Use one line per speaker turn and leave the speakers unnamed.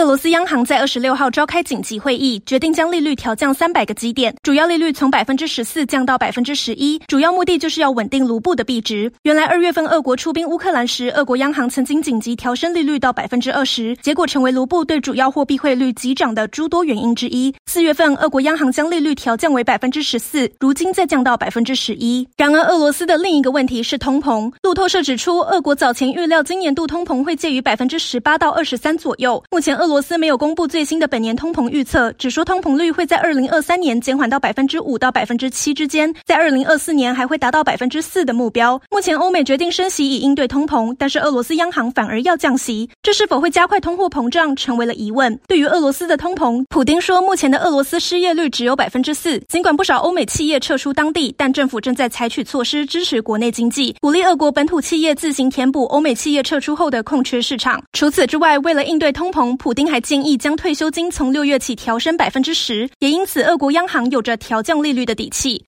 俄罗斯央行在二十六号召开紧急会议，决定将利率调降三百个基点，主要利率从百分之十四降到百分之十一，主要目的就是要稳定卢布的币值。原来二月份俄国出兵乌克兰时，俄国央行曾经紧急调升利率到百分之二十，结果成为卢布对主要货币汇率急涨的诸多原因之一。四月份，俄国央行将利率调降为百分之十四，如今再降到百分之十一。然而，俄罗斯的另一个问题是通膨。路透社指出，俄国早前预料今年度通膨会介于百分之十八到二十三左右，目前。俄罗斯没有公布最新的本年通膨预测，只说通膨率会在二零二三年减缓到百分之五到百分之七之间，在二零二四年还会达到百分之四的目标。目前欧美决定升息以应对通膨，但是俄罗斯央行反而要降息，这是否会加快通货膨胀成为了疑问。对于俄罗斯的通膨，普丁说，目前的俄罗斯失业率只有百分之四，尽管不少欧美企业撤出当地，但政府正在采取措施支持国内经济，鼓励俄国本土企业自行填补欧美企业撤出后的空缺市场。除此之外，为了应对通膨，普普丁还建议将退休金从六月起调升百分之十，也因此俄国央行有着调降利率的底气。